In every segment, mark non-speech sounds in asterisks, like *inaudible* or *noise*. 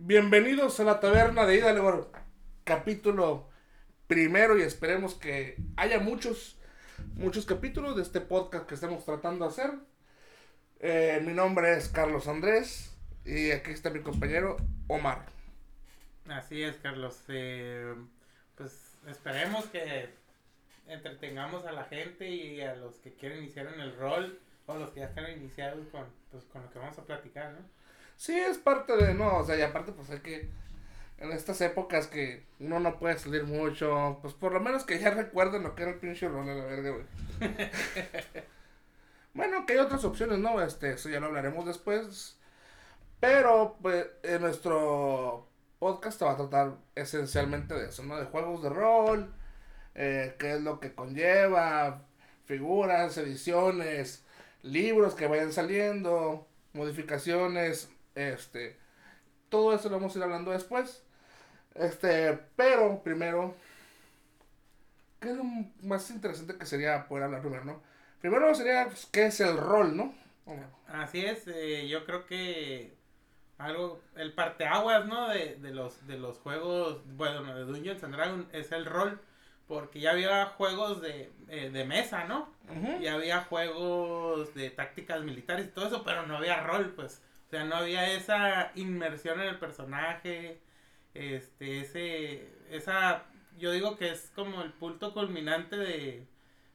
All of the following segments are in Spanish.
Bienvenidos a la taberna de Hidalgo, capítulo primero y esperemos que haya muchos, muchos capítulos de este podcast que estamos tratando de hacer. Eh, mi nombre es Carlos Andrés y aquí está mi compañero Omar. Así es, Carlos. Eh, pues esperemos que entretengamos a la gente y a los que quieren iniciar en el rol o los que ya están iniciados con, pues, con lo que vamos a platicar, ¿no? Sí, es parte de, no, o sea, y aparte pues hay que, en estas épocas que uno no puede salir mucho, pues por lo menos que ya recuerden lo que era el pinche rol a la verga, güey. *laughs* bueno, que hay otras opciones, ¿no? Este, eso ya lo hablaremos después. Pero, pues, en nuestro podcast se va a tratar esencialmente de eso, ¿no? De juegos de rol, eh, qué es lo que conlleva, figuras, ediciones, libros que vayan saliendo, modificaciones, este, todo eso lo vamos a ir hablando después. Este, pero primero, ¿qué es lo más interesante que sería poder hablar primero, no? Primero sería, pues, ¿qué es el rol, no? Así es, eh, yo creo que algo, el parteaguas, ¿no? De, de, los, de los juegos, bueno, de Dungeons and Dragons es el rol, porque ya había juegos de, eh, de mesa, ¿no? Ya había juegos de tácticas militares y todo eso, pero no había rol, pues. O sea, no había esa inmersión en el personaje, este, ese, esa, yo digo que es como el punto culminante de,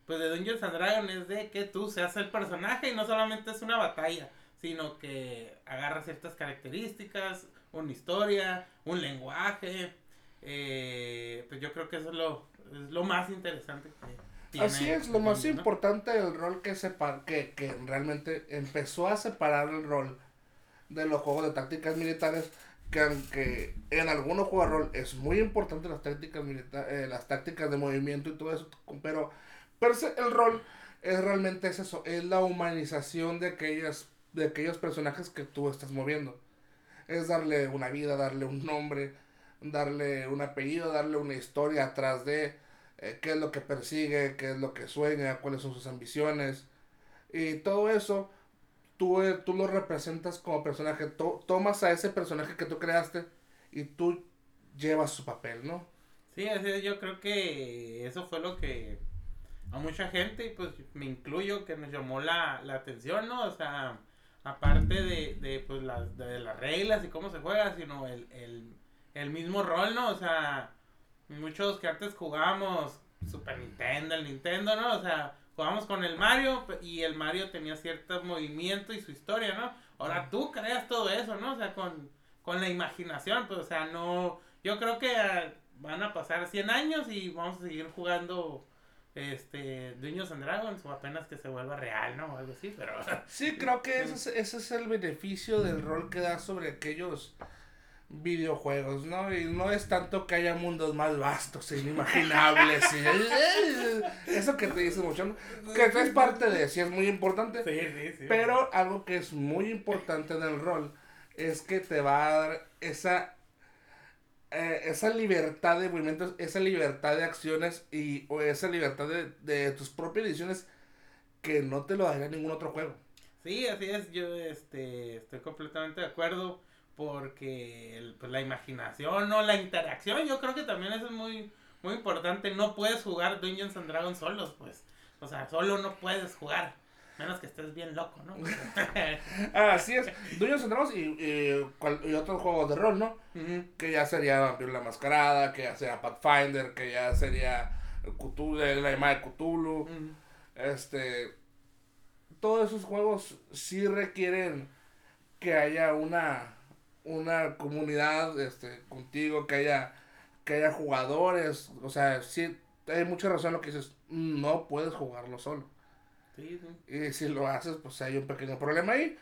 pues de Dungeons and Dragons, es de que tú seas el personaje y no solamente es una batalla, sino que agarra ciertas características, una historia, un lenguaje, eh, pues yo creo que eso es lo, es lo más interesante que Así es, lo más importante del rol que, sepa, que, que realmente empezó a separar el rol de los juegos de tácticas militares que aunque en algunos juegos de rol es muy importante las tácticas militares, eh, las tácticas de movimiento y todo eso, pero, pero el rol es realmente es eso, es la humanización de aquellas, de aquellos personajes que tú estás moviendo. Es darle una vida, darle un nombre, darle un apellido, darle una historia atrás de eh, qué es lo que persigue, qué es lo que sueña, cuáles son sus ambiciones. Y todo eso tú, eh, tú lo representas como personaje, tomas a ese personaje que tú creaste y tú llevas su papel, ¿no? Sí, yo creo que eso fue lo que a mucha gente, pues me incluyo, que nos llamó la, atención, ¿no? O sea, aparte de, de, pues, las, de las reglas y cómo se juega, sino el, el, el mismo rol, ¿no? O sea, muchos que antes jugábamos Super Nintendo, el Nintendo, ¿no? O sea, jugamos con el Mario y el Mario tenía cierto movimiento y su historia, ¿no? Ahora tú creas todo eso, ¿no? O sea, con, con la imaginación, pues, o sea, no, yo creo que ah, van a pasar 100 años y vamos a seguir jugando este Dueños and Dragons o apenas que se vuelva real, ¿no? O algo así, pero... Sí, creo que ese es, ese es el beneficio del rol que da sobre aquellos videojuegos, ¿no? Y no es tanto que haya mundos más vastos e inimaginables. y, eso que te dice mucho, que es parte de, sí es muy importante. Sí, sí, sí. Pero algo que es muy importante en el rol es que te va a dar esa eh, esa libertad de movimientos, esa libertad de acciones y o esa libertad de, de tus propias decisiones que no te lo daría ningún otro juego. Sí, así es, yo este estoy completamente de acuerdo porque pues, la imaginación o la interacción, yo creo que también eso es muy, muy importante. No puedes jugar Dungeons and Dragons solos, pues. O sea, solo no puedes jugar. Menos que estés bien loco, ¿no? *laughs* Así es. Dungeons and Dragons y, y, otros juegos de rol, ¿no? Que ya sería Vampiro la Mascarada, que ya sería Pathfinder, que ya sería Cthulhu, la llamada de Cthulhu. Este. Todos esos juegos sí requieren que haya una una comunidad este, contigo, que haya, que haya jugadores. O sea, sí, hay mucha razón en lo que dices. No puedes jugarlo solo. Y si lo haces, pues hay un pequeño problema ahí.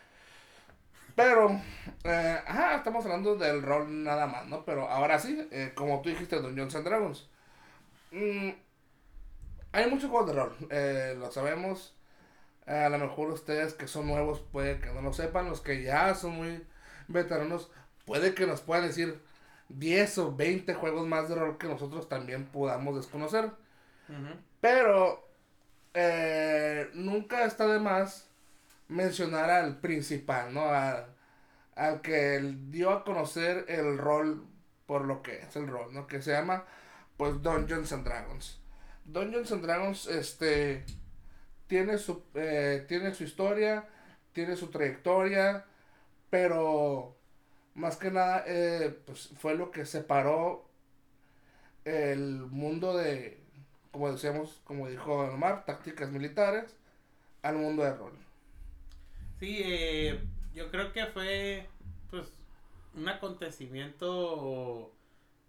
Pero, eh, ajá, estamos hablando del rol nada más, ¿no? Pero ahora sí, eh, como tú dijiste, Dungeons and Dragons. Mm, hay muchos juegos de rol, eh, lo sabemos. a lo mejor ustedes que son nuevos puede que no lo sepan, los que ya son muy veteranos, puede que nos puedan decir 10 o 20 juegos más de rol que nosotros también podamos desconocer. Pero eh, nunca está de más mencionar al principal, ¿no? A, al que dio a conocer el rol por lo que es el rol, ¿no? Que se llama, pues, Dungeons and Dragons. Dungeons and Dragons, este, tiene su, eh, tiene su historia, tiene su trayectoria, pero más que nada, eh, pues, fue lo que separó el mundo de, como decíamos, como dijo Omar, tácticas militares, al mundo de rol. Sí, eh, yo creo que fue pues un acontecimiento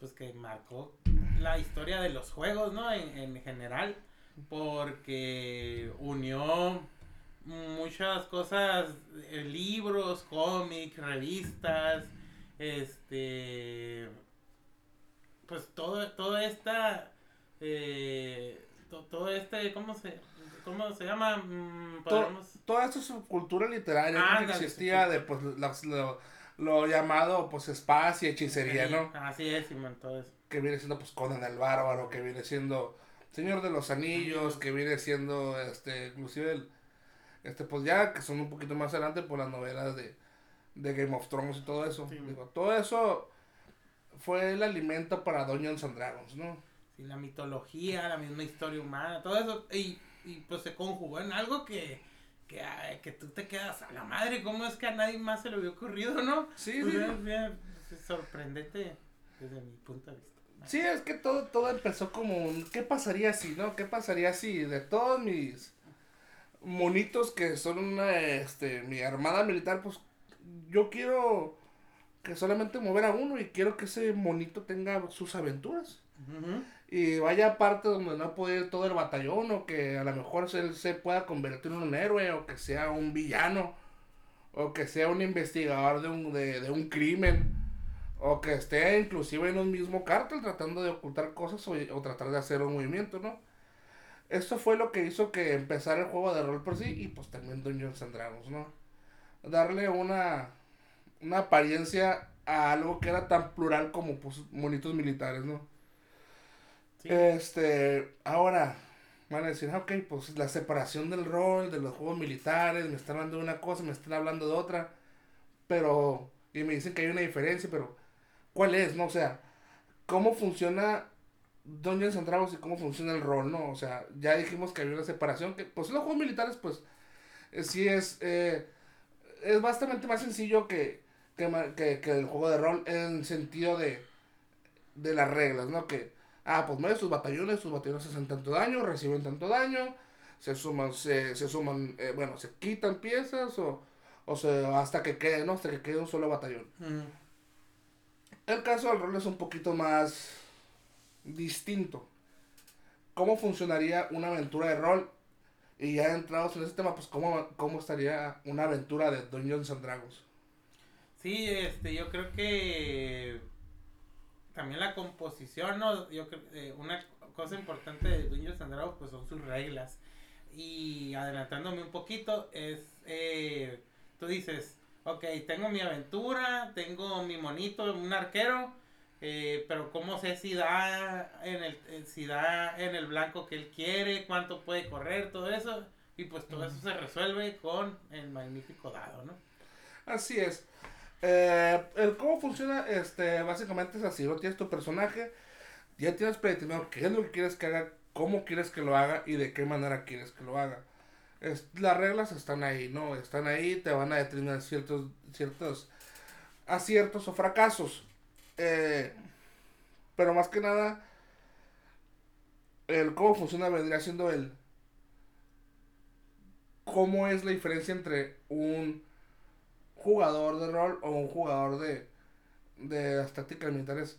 pues que marcó la historia de los juegos, ¿no? En, en general, porque unió muchas cosas, eh, libros, cómics, revistas, este, pues todo, todo esta, eh, todo este, ¿cómo se, cómo se llama? Mm, toda esta subcultura literaria que existía de pues lo, llamado pues espacio y hechicería, ¿no? Así es, Simón, todo eso. Que viene siendo pues Conan el Bárbaro, que viene siendo Señor de los Anillos, que viene siendo este, inclusive el, este pues ya, que son un poquito más adelante por las novelas de, de Game of Thrones y todo eso. Digo, todo eso fue el alimento para Dungeons and Dragons, ¿no? Sí, la mitología, la misma historia humana, todo eso. Y y pues se conjugó en algo que, que, que tú te quedas a la madre, ¿cómo es que a nadie más se le había ocurrido, no? Sí, pues sí. sorprendente desde mi punto de vista. Sí, es que todo, todo empezó como un, ¿qué pasaría si, no? ¿Qué pasaría si de todos mis monitos que son una, este, mi armada militar, pues yo quiero que solamente mover a uno y quiero que ese monito tenga sus aventuras y vaya parte donde no puede ir todo el batallón o que a lo mejor él se pueda convertir en un héroe o que sea un villano o que sea un investigador de un, de, un crimen o que esté inclusive en un mismo cártel tratando de ocultar cosas o, tratar de hacer un movimiento, ¿no? Esto fue lo que hizo que empezara el juego de rol por sí y pues también Dungeons and Dragons, ¿no? Darle una, una apariencia a algo que era tan plural como pues monitos militares, ¿no? Este, ahora van a decir, ah, ok, pues la separación del rol, de los juegos militares, me están hablando de una cosa, me están hablando de otra, pero, y me dicen que hay una diferencia, pero, ¿cuál es, no? O sea, ¿cómo funciona Dungeons and Dragons y cómo funciona el rol, no? O sea, ya dijimos que había una separación, que, pues los juegos militares, pues, eh, sí es, eh, es bastante más sencillo que, que, que, el juego de rol en sentido de, de las reglas, ¿no? Que Ah, pues mueve sus batallones, sus batallones hacen tanto daño, reciben tanto daño, se suman, se, se suman, eh, bueno, se quitan piezas o, o se, hasta que quede, ¿no? Hasta que quede un solo batallón. El caso del rol es un poquito más distinto. ¿Cómo funcionaría una aventura de rol? Y ya entrados en ese tema, pues cómo, cómo estaría una aventura de Dungeons and Dragons. Sí, este, yo creo que también la composición, ¿no? Yo creo eh, una cosa importante de Dungeons and Dragons pues son sus reglas. Y adelantándome un poquito, es, eh, tú dices, ok, tengo mi aventura, tengo mi monito, un arquero, eh, pero ¿cómo sé si da, en el, eh, si da en el blanco que él quiere, cuánto puede correr, todo eso? Y pues todo eso se resuelve con el magnífico dado, ¿no? Así es. Eh, el cómo funciona, este, básicamente es así, ¿no? Tienes tu personaje, ya tienes predeterminado qué es lo que quieres que haga, cómo quieres que lo haga y de qué manera quieres que lo haga. Es, las reglas están ahí, ¿no? Están ahí, te van a determinar ciertos, ciertos aciertos o fracasos. Eh, pero más que nada, el cómo funciona vendría siendo el cómo es la diferencia entre un jugador de rol o un jugador de, de las tácticas militares.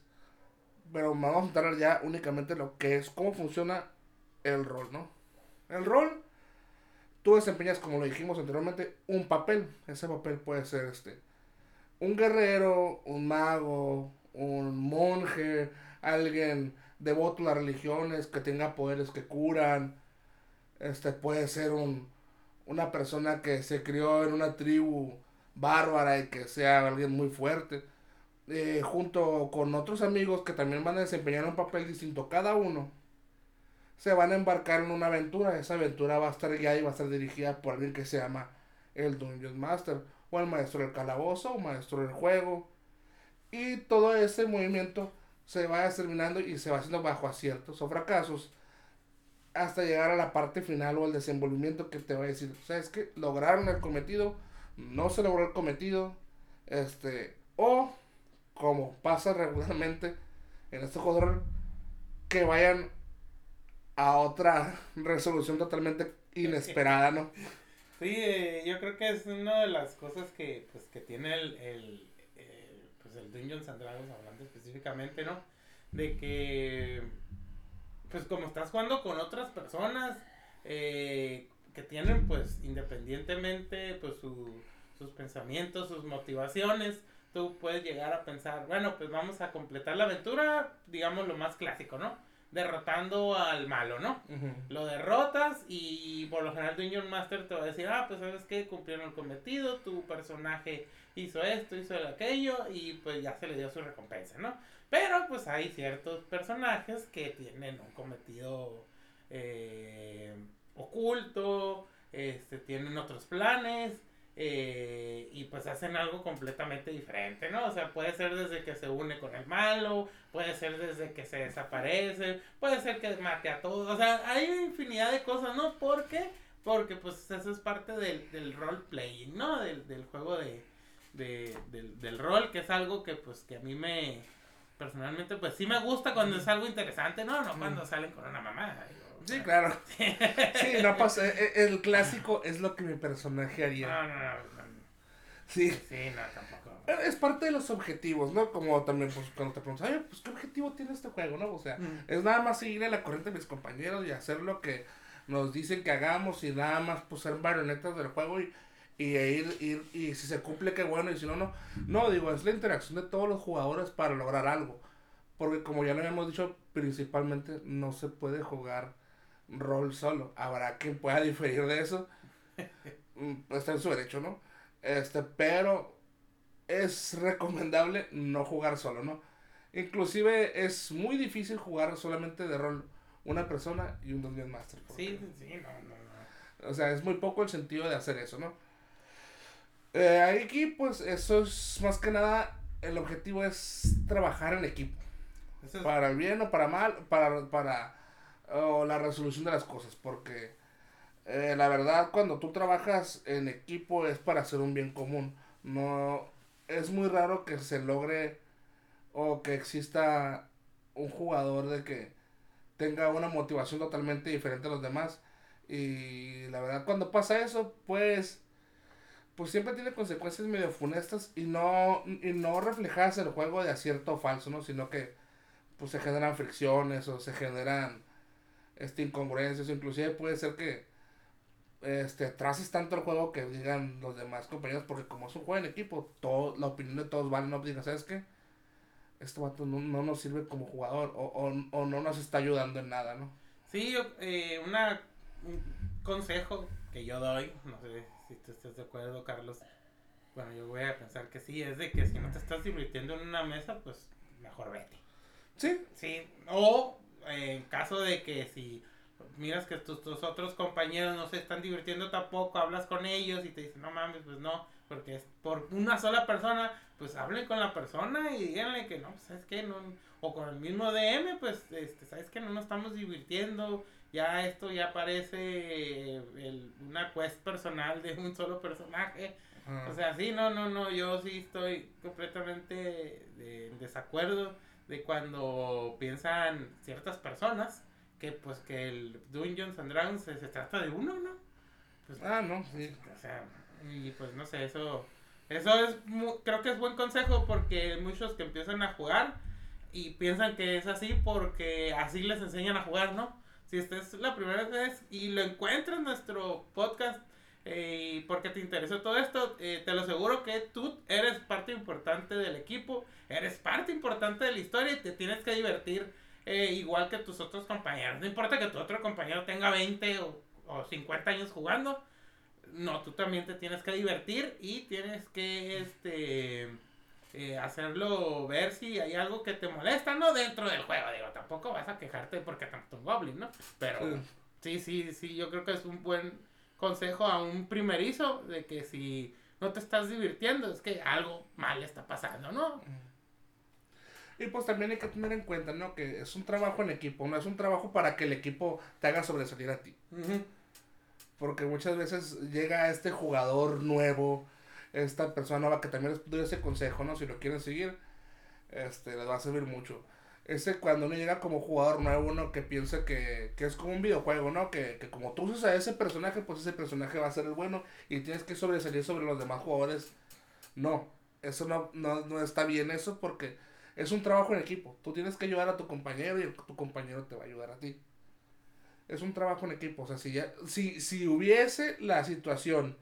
Pero vamos a entrar ya únicamente lo que es, cómo funciona el rol, ¿no? El rol, tú desempeñas, como lo dijimos anteriormente, un papel. Ese papel puede ser este, un guerrero, un mago, un monje, alguien devoto a las religiones, que tenga poderes que curan. Este puede ser un, una persona que se crió en una tribu bárbara y que sea alguien muy fuerte. Eh, junto con otros amigos que también van a desempeñar un papel distinto cada uno, se van a embarcar en una aventura. Esa aventura va a estar guiada y va a estar dirigida por alguien que se llama el Dungeon Master, o el maestro del calabozo, o maestro del juego. Y todo ese movimiento se va determinando y se va haciendo bajo aciertos o fracasos hasta llegar a la parte final o al desenvolvimiento que te va a decir, ¿sabes que Lograron el cometido, no se logró el cometido, este, o como pasa regularmente en este juego que vayan a otra *laughs* resolución totalmente inesperada, ¿no? Sí, eh, yo creo que es una de las cosas que, pues, que tiene el, pues el Dungeons and Dragons, hablando específicamente, ¿no? De que, pues como estás jugando con otras personas, eh, que tienen, pues, independientemente, pues, sus pensamientos, sus motivaciones, tú puedes llegar a pensar, bueno, pues vamos a completar la aventura, digamos lo más clásico, ¿no? Derrotando al malo, ¿no? Lo derrotas y por lo general Dungeon Master te va a decir, ah, pues sabes que cumplieron el cometido, tu personaje hizo esto, hizo aquello y pues ya se le dio su recompensa, ¿no? Pero pues hay ciertos personajes que tienen un cometido eh, oculto, este, tienen otros planes eh, y pues hacen algo completamente diferente, ¿no? O sea, puede ser desde que se une con el malo, puede ser desde que se desaparece, puede ser que mate a todos, o sea, hay infinidad de cosas, ¿no? ¿Por qué? Porque pues eso es parte del, del role playing, ¿no? Del, del juego de, de, del, del rol, que es algo que pues que a mí me, personalmente pues sí me gusta cuando es algo interesante, ¿no? No cuando salen con una mamá. Sí, claro. *laughs* Sí, no pasa. E, e, el, clásico es lo que mi personaje haría. No, no, no. Sí. Sí, no, tampoco. Es parte de los objetivos, ¿no? Como también, pues, cuando te preguntas, ay, pues, ¿qué objetivo tiene este juego, no? O sea, mm. es nada más seguir a la corriente de mis compañeros y hacer lo que nos dicen que hagamos y nada más, pues, ser marionetas del juego y, y ir, ir, y si se cumple, qué bueno, y si no, no. No, digo, es la interacción de todos los jugadores para lograr algo. Porque como ya lo habíamos dicho, principalmente no se puede jugar rol solo. Habrá quien pueda diferir de eso. *laughs* Mm, está en su derecho, ¿no? Este, pero es recomendable no jugar solo, ¿no? Inclusive es muy difícil jugar solamente de rol una persona y un Dungeon Master. Sí, sí, no, no, no. O sea, es muy poco el sentido de hacer eso, ¿no? Eh, aquí, pues, eso es más que nada, el objetivo es trabajar en equipo. Para bien o para mal, para, para o la resolución de las cosas, porque eh, la verdad cuando tú trabajas en equipo es para hacer un bien común, no es muy raro que se logre o que exista un jugador de que tenga una motivación totalmente diferente a los demás y la verdad cuando pasa eso pues pues siempre tiene consecuencias medio funestas y no y no reflejadas el juego de acierto o falso, ¿no? Sino que pues se generan fricciones o se generan este, incongruencias, inclusive puede ser que este, traces tanto el juego que digan los demás compañeros, porque como es un juego en equipo, todo, la opinión de todos vale, no digas, ¿sabes qué? Este vato no, no, nos sirve como jugador o, o, o, no nos está ayudando en nada, ¿no? Sí, eh, una, un consejo que yo doy, no sé si tú estás de acuerdo, Carlos. Bueno, yo voy a pensar que sí, es de que si no te estás divirtiendo en una mesa, pues mejor vete. Sí. Sí, o en caso de que si miras que tus, otros compañeros no se están divirtiendo tampoco, hablas con ellos y te dicen, no mames, pues no, porque es por una sola persona, pues hablen con la persona y díganle que no, pues sabes que no, o con el mismo DM, pues este, sabes que no nos estamos divirtiendo, ya esto ya parece el, una quest personal de un solo personaje. O sea, sí, no, no, no, yo sí estoy completamente en desacuerdo de cuando piensan ciertas personas que pues que el Dungeons and Dragons se, trata de uno, ¿no? Pues, ah, no, sí. O sea, y pues no sé, eso eso es creo que es buen consejo porque muchos que empiezan a jugar y piensan que es así porque así les enseñan a jugar, ¿no? Si esta es la primera vez y lo encuentras en nuestro podcast eh, porque te interesó todo esto, eh, te lo aseguro que tú eres parte importante del equipo, eres parte importante de la historia y te tienes que divertir eh, igual que tus otros compañeros. No importa que tu otro compañero tenga 20 o, o 50 años jugando, no, tú también te tienes que divertir y tienes que este eh, hacerlo ver si hay algo que te molesta, no dentro del juego, digo, tampoco vas a quejarte porque tanto un goblin, ¿no? Pero sí, sí, sí, yo creo que es un buen consejo a un primerizo de que si no te estás divirtiendo es que algo mal está pasando, ¿no? Y pues también hay que tener en cuenta, ¿no? Que es un trabajo en equipo, no es un trabajo para que el equipo te haga sobresalir a ti. Porque muchas veces llega este jugador nuevo, esta persona nueva que también les doy ese consejo, ¿no? Si lo quieren seguir, este, les va a servir mucho ese cuando uno llega como jugador nuevo, uno que piensa que, es como un videojuego, ¿no? Que, como tú usas a ese personaje, pues ese personaje va a ser el bueno y tienes que sobresalir sobre los demás jugadores. No, eso no, no, está bien eso porque es un trabajo en equipo. Tú tienes que ayudar a tu compañero y tu compañero te va a ayudar a ti. Es un trabajo en equipo. O sea, si, ya, si, si hubiese la situación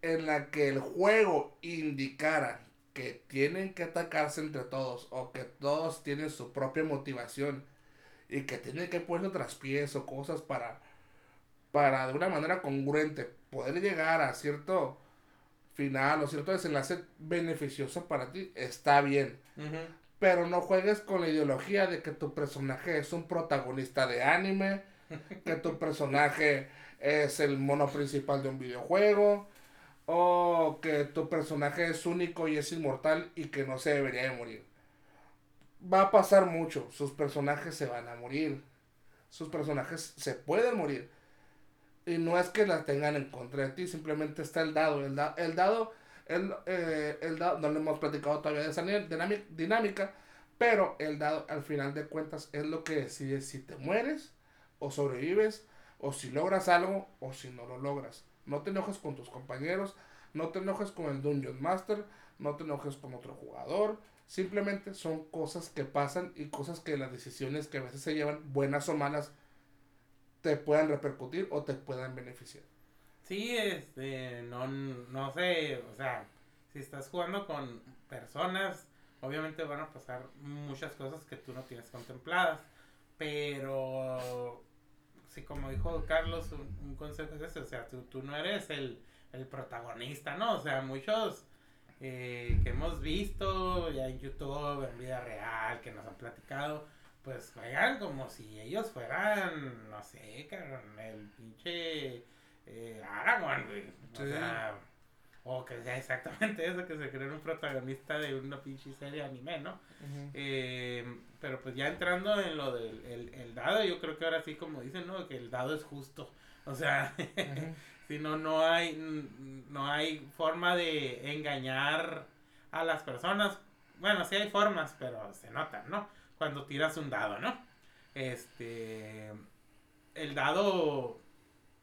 en la que el juego indicara que tienen que atacarse entre todos o que todos tienen su propia motivación y que tienen que poner traspiés o cosas para para de una manera congruente poder llegar a cierto final o cierto desenlace beneficioso para ti, está bien. Pero no juegues con la ideología de que tu personaje es un protagonista de anime, *laughs* que tu personaje es el mono principal de un videojuego, o que tu personaje es único y es inmortal y que no se debería de morir. Va a pasar mucho, sus personajes se van a morir, sus personajes se pueden morir. Y no es que la tengan en contra de ti, simplemente está el dado. El, el dado, el, eh, el dado, no le hemos platicado todavía de esa dinámica, pero el dado al final de cuentas es lo que decide si te mueres o sobrevives o si logras algo o si no lo logras. No te enojes con tus compañeros, no te enojes con el Dungeon Master, no te enojes con otro jugador. Simplemente son cosas que pasan y cosas que las decisiones que a veces se llevan, buenas o malas, te puedan repercutir o te puedan beneficiar. Sí, este, no, no sé, o sea, si estás jugando con personas, obviamente van a pasar muchas cosas que tú no tienes contempladas, pero sí, como dijo Carlos, un, consejo es ese, o sea, tú, tú no eres el, el, protagonista, ¿no? O sea, muchos eh, que hemos visto ya en YouTube, en vida real, que nos han platicado, pues juegan como si ellos fueran, no sé, el pinche eh, Aragorn, güey. O sea, o que sea exactamente *laughs* eso, que se cree un protagonista de una pinche serie anime, ¿no? eh, pero pues ya entrando en lo del el, dado, yo creo que ahora sí, como dicen, ¿no? Que el dado es justo. O sea, *laughs* si no, no hay, no hay forma de engañar a las personas. Bueno, sí hay formas, pero se notan, ¿no? Cuando tiras un dado, ¿no? Este, el dado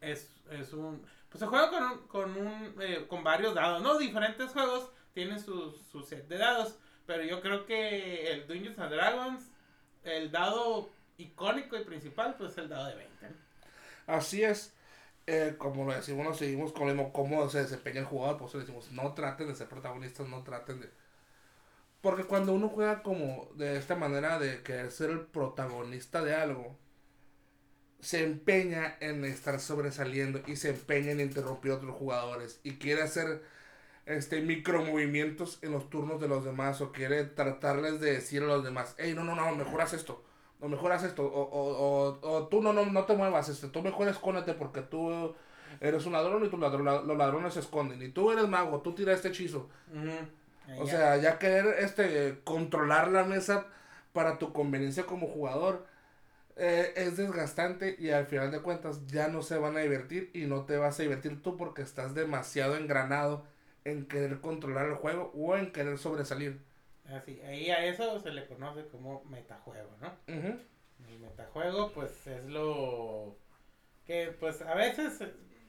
es, es un pues se juega con con, un, eh, con varios dados, ¿no? Diferentes juegos tienen su, su set de dados, pero yo creo que el Dungeons and Dragons, el dado icónico y principal, pues es el dado de 20. Así es. Eh, como lo decimos, nos seguimos con el cómo se desempeña el jugador, pues le decimos, no traten de ser protagonistas, no traten de... Porque cuando uno juega como de esta manera de querer ser el protagonista de algo, se empeña en estar sobresaliendo y se empeña en interrumpir a otros jugadores y quiere hacer este micromovimientos en los turnos de los demás o quiere tratarles de decir a los demás, hey, no, no, no, mejoras esto, o mejoras esto, o, o, o, tú no, no, no te muevas, este, tú mejor escóndete porque tú eres un ladrón y tu ladrón, los ladrones se esconden, y tú eres mago, tú tiras este hechizo. O sea, ya querer este, controlar la mesa para tu conveniencia como jugador eh, es desgastante y al final de cuentas ya no se van a divertir y no te vas a divertir tú porque estás demasiado engranado en querer controlar el juego o en querer sobresalir. Así, ahí a eso se le conoce como metajuego, ¿no? El metajuego pues es lo que pues a veces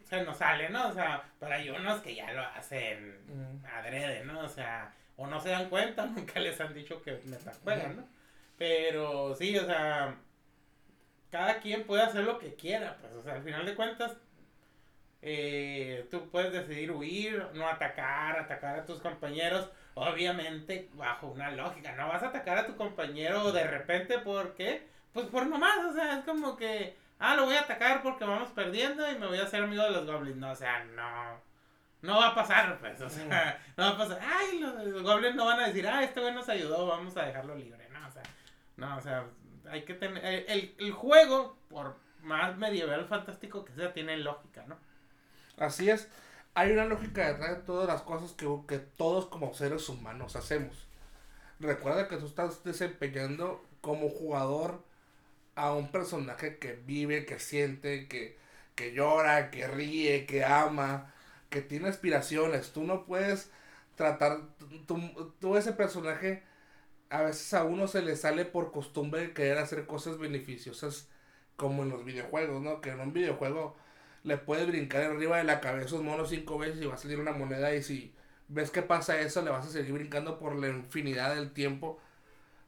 se nos sale, ¿no? O sea, pero hay unos que ya lo hacen adrede, ¿no? O sea, o no se dan cuenta, *laughs* nunca les han dicho que metajuegan, ¿no? Pero sí, o sea, cada quien puede hacer lo que quiera, pues, o sea, al final de cuentas, eh, tú puedes decidir huir, no atacar, atacar a tus compañeros, obviamente bajo una lógica, no vas a atacar a tu compañero de repente porque, pues por nomás, o sea, es como que, ah, lo voy a atacar porque vamos perdiendo y me voy a hacer amigo de los goblins, no, o sea, no, no va a pasar, pues, o sea, no va a pasar, ay, los, goblins no van a decir, ah, este güey nos ayudó, vamos a dejarlo libre, no, o sea, no, o sea, hay que tener. El, el, juego, por más medieval fantástico que sea, tiene lógica, ¿no? Así es. Hay una lógica detrás de todas las cosas que, que todos como seres humanos hacemos. Recuerda que tú estás desempeñando como jugador a un personaje que vive, que siente, que, que llora, que ríe, que ama, que tiene aspiraciones. Tú no puedes tratar, tú, ese personaje, a veces a uno se le sale por costumbre querer hacer cosas beneficiosas como en los videojuegos, ¿no? Que en un videojuego le puedes brincar arriba de la cabeza un mono cinco veces y va a salir una moneda y si ves que pasa eso le vas a seguir brincando por la infinidad del tiempo.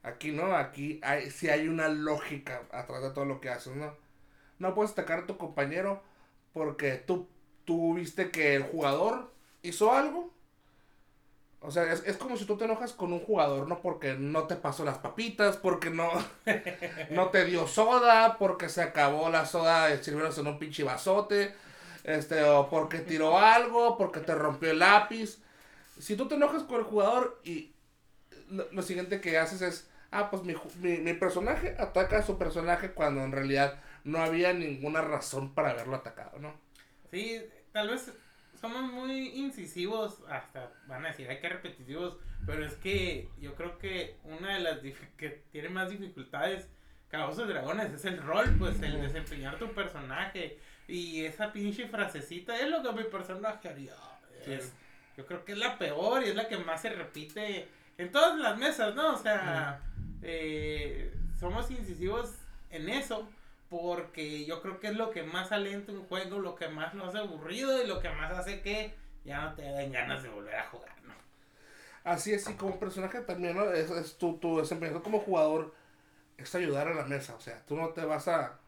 Aquí no, aquí hay, sí hay una lógica atrás de todo lo que haces, ¿no? No puedes atacar a tu compañero porque tú, tú viste que el jugador hizo algo o sea, es, como si tú te enojas con un jugador, ¿no? Porque no te pasó las papitas, porque no, *laughs* no te dio soda, porque se acabó la soda de en un pinche vasote, este, o porque tiró algo, porque te rompió el lápiz. Si tú te enojas con el jugador y lo, siguiente que haces es, ah, pues mi, mi, mi personaje ataca a su personaje cuando en realidad no había ninguna razón para haberlo atacado, ¿no? Sí, tal vez somos muy incisivos, hasta van a decir, hay que repetitivos, pero es que yo creo que una de las que tiene más dificultades, Cabozos de Dragones, es el rol, pues el desempeñar tu personaje. Y esa pinche frasecita es lo que mi personaje haría. yo creo que es la peor y es la que más se repite en todas las mesas, ¿no? O sea, eh, somos incisivos en eso porque yo creo que es lo que más alienta un juego, lo que más lo hace aburrido y lo que más hace que ya no te den ganas de volver a jugar, ¿no? Así es, y como personaje también, ¿no? Es, tu, tu desempeño como jugador es ayudar a la mesa, o sea, tú no te vas a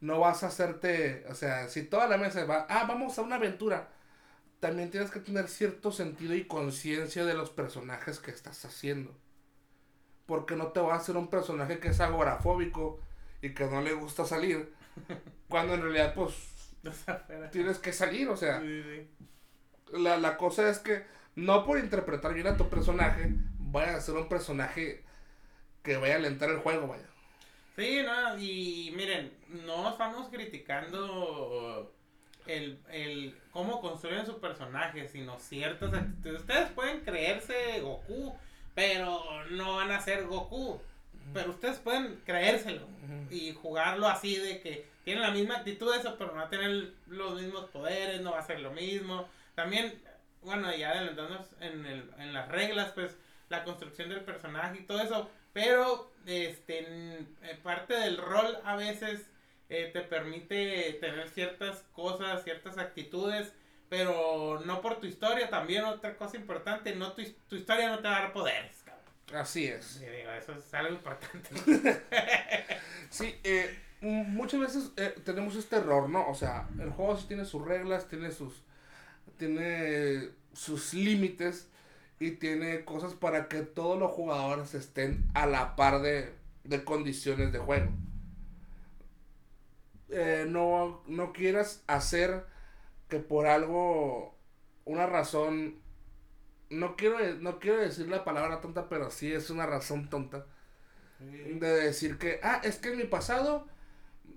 no vas a hacerte, o sea, si toda la mesa va, ah, vamos a una aventura, también tienes que tener cierto sentido y conciencia de los personajes que estás haciendo. Porque no te va a hacer un personaje que es agorafóbico y que no le gusta salir, *laughs* cuando en realidad pues *laughs* tienes que salir, o sea, La, la cosa es que no por interpretar bien a tu personaje, vaya a ser un personaje que vaya a alentar el juego, vaya. Sí, no, y miren, no estamos criticando el, el cómo construyen su personaje, sino ciertas actitudes. Ustedes pueden creerse Goku, pero no van a ser Goku. Pero ustedes pueden creérselo y jugarlo así de que tienen la misma actitud eso, pero no va a tener los mismos poderes, no va a ser lo mismo. También, bueno, ya adelantándonos en, el, en las reglas, pues la construcción del personaje y todo eso. Pero, este, en, parte del rol a veces eh, te permite tener ciertas cosas, ciertas actitudes, pero no por tu historia. También otra cosa importante, no tu, tu historia no te va a dar poderes. Así es. eso es algo importante. *laughs* sí, eh, muchas veces eh, tenemos este error, ¿no? O sea, el juego sí tiene sus reglas, tiene sus, tiene sus límites y tiene cosas para que todos los jugadores estén a la par de, de condiciones de juego. Eh, no, no quieras hacer que por algo, una razón no quiero, no quiero decir la palabra tonta, pero sí es una razón tonta. De decir que, ah, es que en mi pasado,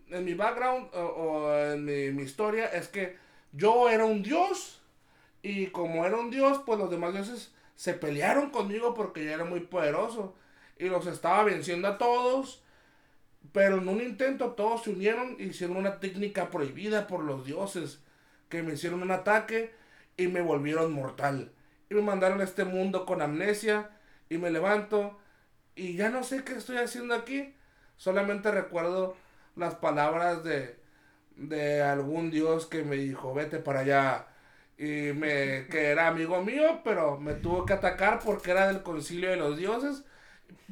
en mi background o, en mi, historia, es que yo era un dios y como era un dios, pues los demás dioses se pelearon conmigo porque yo era muy poderoso y los estaba venciendo a todos. Pero en un intento todos se unieron y hicieron una técnica prohibida por los dioses que me hicieron un ataque y me volvieron mortal y me mandaron a este mundo con amnesia y me levanto y ya no sé qué estoy haciendo aquí. Solamente recuerdo las palabras de, de algún dios que me dijo, vete para allá. Y me, *laughs* que era amigo mío, pero me tuvo que atacar porque era del concilio de los dioses.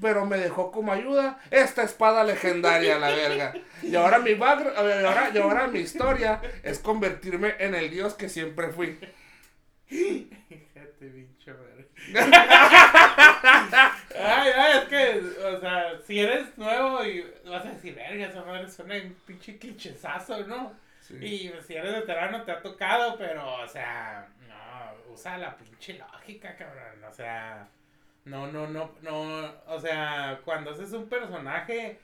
Pero me dejó como ayuda esta espada legendaria, la verga. Y ahora mi ahora, y ahora mi historia es convertirme en el dios que siempre fui. *laughs* ay, ay, es que, o sea, si eres nuevo y vas a decir, verga, esa madre suena un pinche clichesazo, ¿no? Y si eres veterano te ha tocado, pero, o sea, no, usa la pinche lógica, cabrón. O sea, no, no, no, no, o sea, cuando haces un personaje,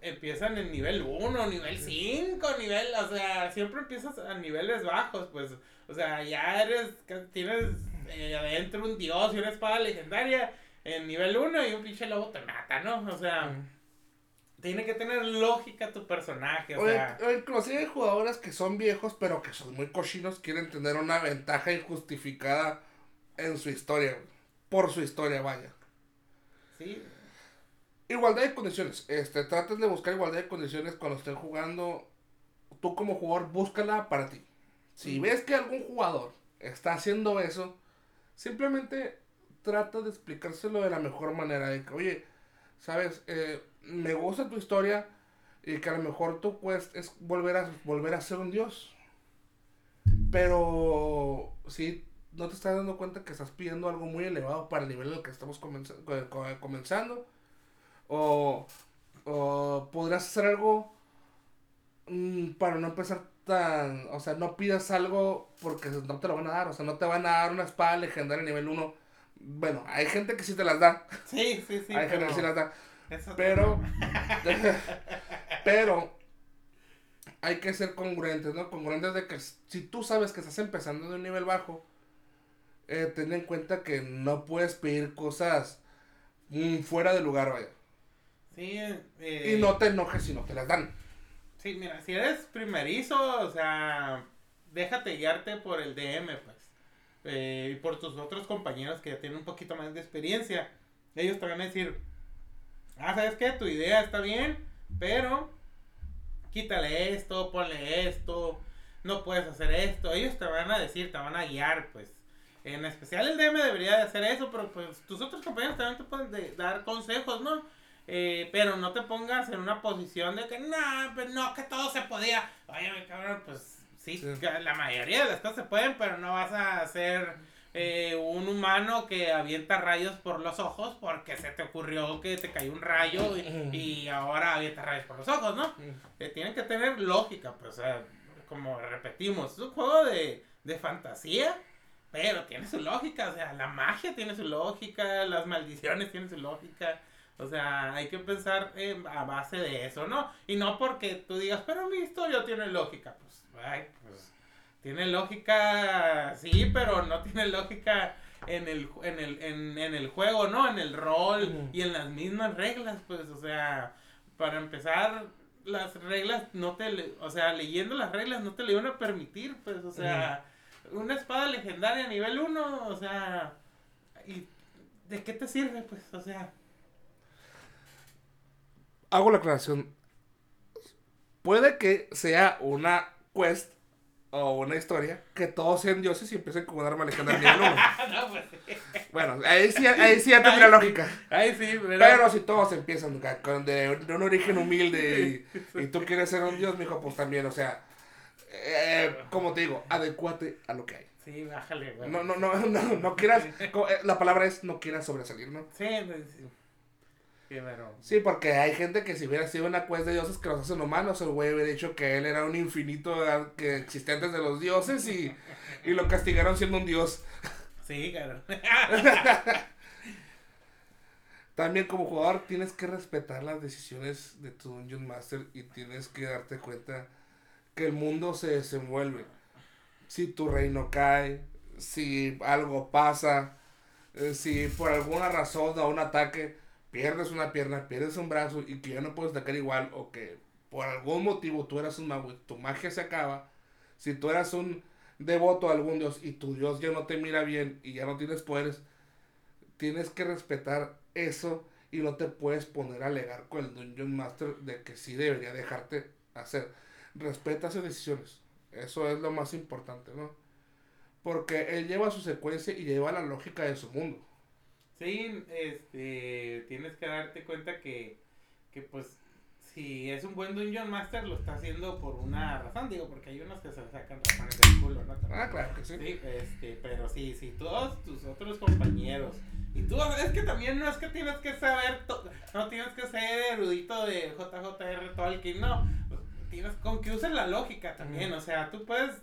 empiezan en nivel 1, nivel 5, nivel, o sea, siempre empiezas a niveles bajos, pues, o sea, ya eres, tienes eh, adentro un dios y una espada legendaria en nivel 1 y un pinche lobo te mata, ¿no? O sea, tiene que tener lógica tu personaje, o, sea. O inclusive hay jugadores que son viejos, pero que son muy cochinos, quieren tener una ventaja injustificada en su historia, por su historia, vaya. Sí. Igualdad de condiciones. Este, traten de buscar igualdad de condiciones cuando estén jugando. Tú como jugador, búscala para ti. Si ves que algún jugador está haciendo eso, simplemente trata de explicárselo de la mejor manera. De que, oye, sabes, eh, me gusta tu historia y que a lo mejor tú puedes es volver a, volver a ser un dios. Pero si no te estás dando cuenta que estás pidiendo algo muy elevado para el nivel el que estamos comenzando. O, o podrías hacer algo para no empezar tan... O sea, no pidas algo porque no te lo van a dar. O sea, no te van a dar una espada legendaria nivel 1. Bueno, hay gente que sí te las da. Sí, sí, sí. Hay gente que sí las da. Pero... *laughs* pero hay que ser congruentes, ¿no? Congruentes de que si tú sabes que estás empezando de un nivel bajo, eh, ten en cuenta que no puedes pedir cosas mm, fuera de lugar, vaya. Sí, eh, y no te enojes si no te las dan. Sí, mira, si eres primerizo, o sea, déjate guiarte por el DM, pues. Eh, y por tus otros compañeros que ya tienen un poquito más de experiencia. Ellos te van a decir, ah, ¿sabes qué? Tu idea está bien, pero quítale esto, ponle esto, no puedes hacer esto. Ellos te van a decir, te van a guiar, pues. En especial el DM debería de hacer eso, pero pues tus otros compañeros también te pueden dar consejos, ¿no? Eh, pero no te pongas en una posición de que, no, pues no, que todo se podía. Oye, cabrón, pues sí, la mayoría de las cosas se pueden, pero no vas a ser eh, un humano que avienta rayos por los ojos porque se te ocurrió que te cayó un rayo y, ahora avienta rayos por los ojos, ¿no? Eh, tienen que tener lógica, pues, o sea, como repetimos, es un juego de, de fantasía pero tiene su lógica, o sea, la magia tiene su lógica, las maldiciones tienen su lógica. O sea, hay que pensar a base de eso, ¿no? Y no porque tú digas, pero mi historia tiene lógica. Pues, ay, pues, tiene lógica, sí, pero no tiene lógica en el, en el, en, en el juego, ¿no? En el rol y en las mismas reglas, pues, o sea, para empezar, las reglas no te, o sea, leyendo las reglas no te le iban a permitir, pues, o sea una espada legendaria nivel 1, o sea, ¿y de qué te sirve? Pues, o sea. Hago la aclaración. Puede que sea una quest o una historia que todos sean dioses y empiecen con un arma legendaria nivel 1. *laughs* no, pues, Bueno, ahí sí, ahí sí ya tendría lógica. Ahí sí, pero... pero si todos empiezan con de, un origen humilde y, y, tú quieres ser un dios, mijo, pues también, o sea eh, como te digo, adecuate a lo que hay. Sí, bájale, güey. No, no, no, *laughs* no, no quieras, eh, la palabra es no quieras sobresalir, ¿no? Sí, sí. Sí, porque hay gente que si hubiera sido una cuesta de dioses que los hacen humanos, el güey hubiera dicho que él era un infinito que existente antes de los dioses y, y lo castigaron siendo un dios. Sí, claro. *laughs* También como jugador tienes que respetar las decisiones de tu Dungeon Master y tienes que darte cuenta que el mundo se desenvuelve. Si tu reino cae, si algo pasa, eh, si por alguna razón da un ataque, pierdes una pierna, pierdes un brazo y que ya no puedes atacar igual, o que por algún motivo tú eras un mago y tu magia se acaba, si tú eras un devoto a algún dios y tu dios ya no te mira bien y ya no tienes poderes, tienes que respetar eso y no te puedes poner a alegar con el Dungeon Master de que sí debería dejarte hacer respeta sus decisiones. Eso es lo más importante, ¿no? Porque él lleva su secuencia y lleva la lógica de su mundo. Sí, este, tienes que darte cuenta que, que pues, si es un buen Dungeon Master, lo está haciendo por una razón, digo, porque hay unos que se sacan razones del culo, ¿no? Ah, claro que sí. Sí, este, pero sí, si todos tus otros compañeros, y tú, es que también no es que tienes que saber, no tienes que ser erudito de JJR Tolkien, no, con que usen la lógica también, o sea, tú puedes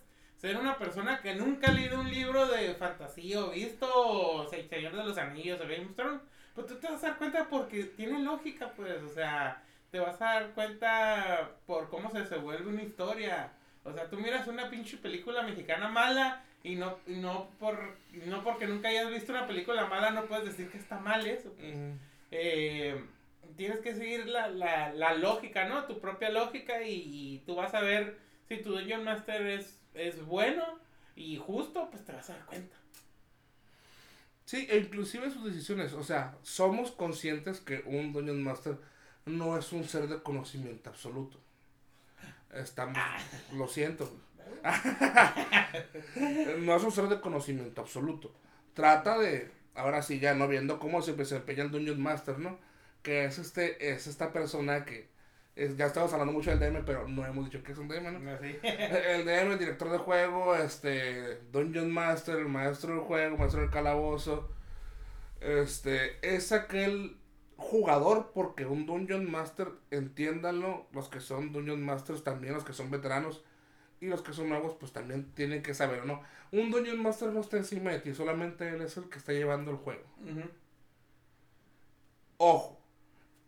ser una persona que nunca ha leído un libro de fantasía o visto o sea, Señor de los Anillos o Game of Thrones, pues tú te vas a dar cuenta porque tiene lógica, pues, o sea, te vas a dar cuenta por cómo se desenvuelve una historia. O sea, tú miras una pinche película mexicana mala y no, no, por, no porque nunca hayas visto una película mala no puedes decir que está mal eso. Pues. Eh, tienes que seguir la, la, la, lógica, ¿no? Tu propia lógica y, tú vas a ver si tu Dungeon Master es, es bueno y justo, pues te vas a dar cuenta. Sí, e inclusive sus decisiones, o sea, somos conscientes que un Dungeon Master no es un ser de conocimiento absoluto. Estamos, ah. lo siento. *laughs* no es un ser de conocimiento absoluto. Trata de, ahora sí ya no viendo cómo se desempeña el Dungeon Master, ¿no? Que es este, es esta persona que ya estamos hablando mucho del DM, pero no hemos dicho que es un DM, ¿no? *laughs* El DM, el director de juego, este, Dungeon Master, el maestro del juego, maestro del calabozo. Este, es aquel jugador, porque un Dungeon Master, entiéndanlo, los que son Dungeon Masters también, los que son veteranos y los que son nuevos, pues también tienen que saber, ¿no? Un Dungeon Master no está encima de ti, solamente él es el que está llevando el juego. Ojo,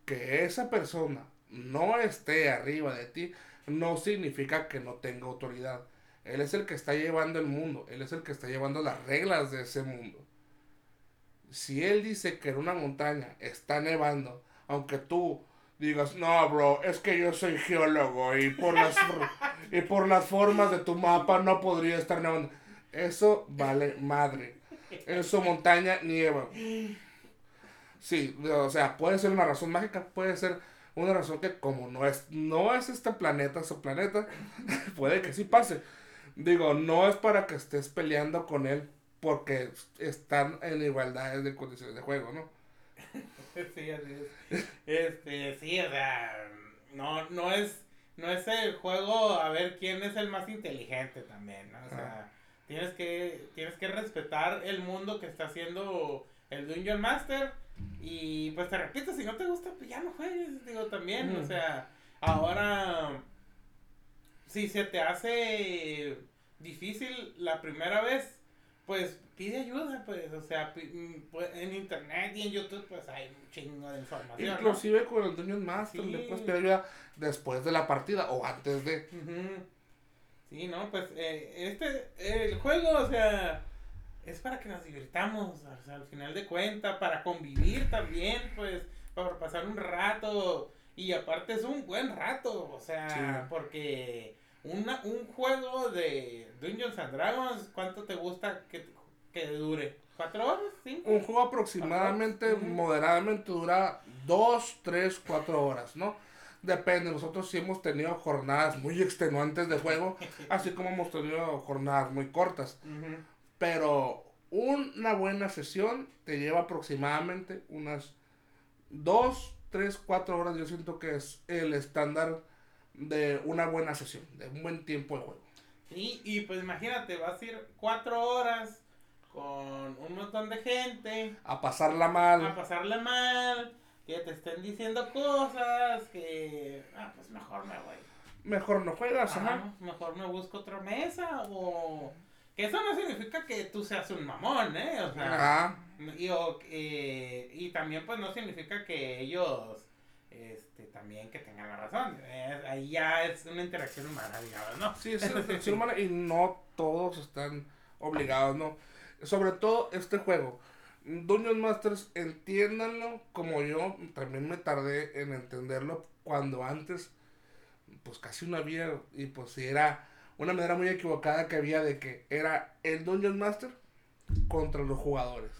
que esa persona no esté arriba de ti, no significa que no tenga autoridad. Él es el que está llevando el mundo, él es el que está llevando las reglas de ese mundo. Si él dice que en una montaña está nevando, aunque tú digas, no, bro, es que yo soy geólogo y por las, y por las formas de tu mapa no podría estar nevando. Eso vale madre. En montaña nieva. Sí, o sea, puede ser una razón mágica, puede ser una razón que como no es, no es este planeta, su planeta, *laughs* puede que sí pase. Digo, no es para que estés peleando con él porque están en igualdad de condiciones de juego, ¿no? *laughs* sí, así es. Este, sí, o sea, no, no es, no es el juego a ver quién es el más inteligente también, ¿no? O sea, tienes que, tienes que respetar el mundo que está haciendo el Dungeon Master y pues te repito, si no te gusta, pues ya no juegues, digo, también, o sea, ahora, si se te hace difícil la primera vez, pues pide ayuda, pues, o sea, mm, pues, en internet y en YouTube, pues hay un chingo de información. Inclusive con el Dungeon Master sí. le puedes pedir ayuda después de la partida o antes de. Sí, no, pues, eh, este, el juego, o sea es para que nos divirtamos, o sea, al final de cuentas, para convivir también, pues, para pasar un rato. Y aparte es un buen rato, o sea, porque una, un juego de Dungeons and Dragons, ¿cuánto te gusta que, que dure? ¿Cuatro horas? ¿Cinco? Un juego aproximadamente, moderadamente dura dos, tres, cuatro horas, ¿no? Depende, nosotros sí hemos tenido jornadas muy extenuantes de juego, *laughs* así como hemos tenido jornadas muy cortas. Pero una buena sesión te lleva aproximadamente unas 2, 3, 4 horas. Yo siento que es el estándar de una buena sesión, de un buen tiempo de juego. Y, y pues imagínate, vas a ir 4 horas con un montón de gente. A pasarla mal. A pasarla mal. Que te estén diciendo cosas. Que. Ah, pues mejor me voy. Mejor no juegas, ajá. Mejor me busco otra mesa o que eso no significa que tú seas un mamón, ¿eh? O sea, y, eh, y también pues no significa que ellos este, también que tengan la razón. ahí ya es una interacción humana, digamos, ¿no? Sí, es una *laughs* interacción humana y no todos están obligados, ¿no? Sobre todo este juego. Dungeon Masters, entiéndanlo como yo también me tardé en entenderlo cuando antes, pues casi no había, y pues si era una manera muy equivocada que había de que era el Dungeon Master contra los jugadores.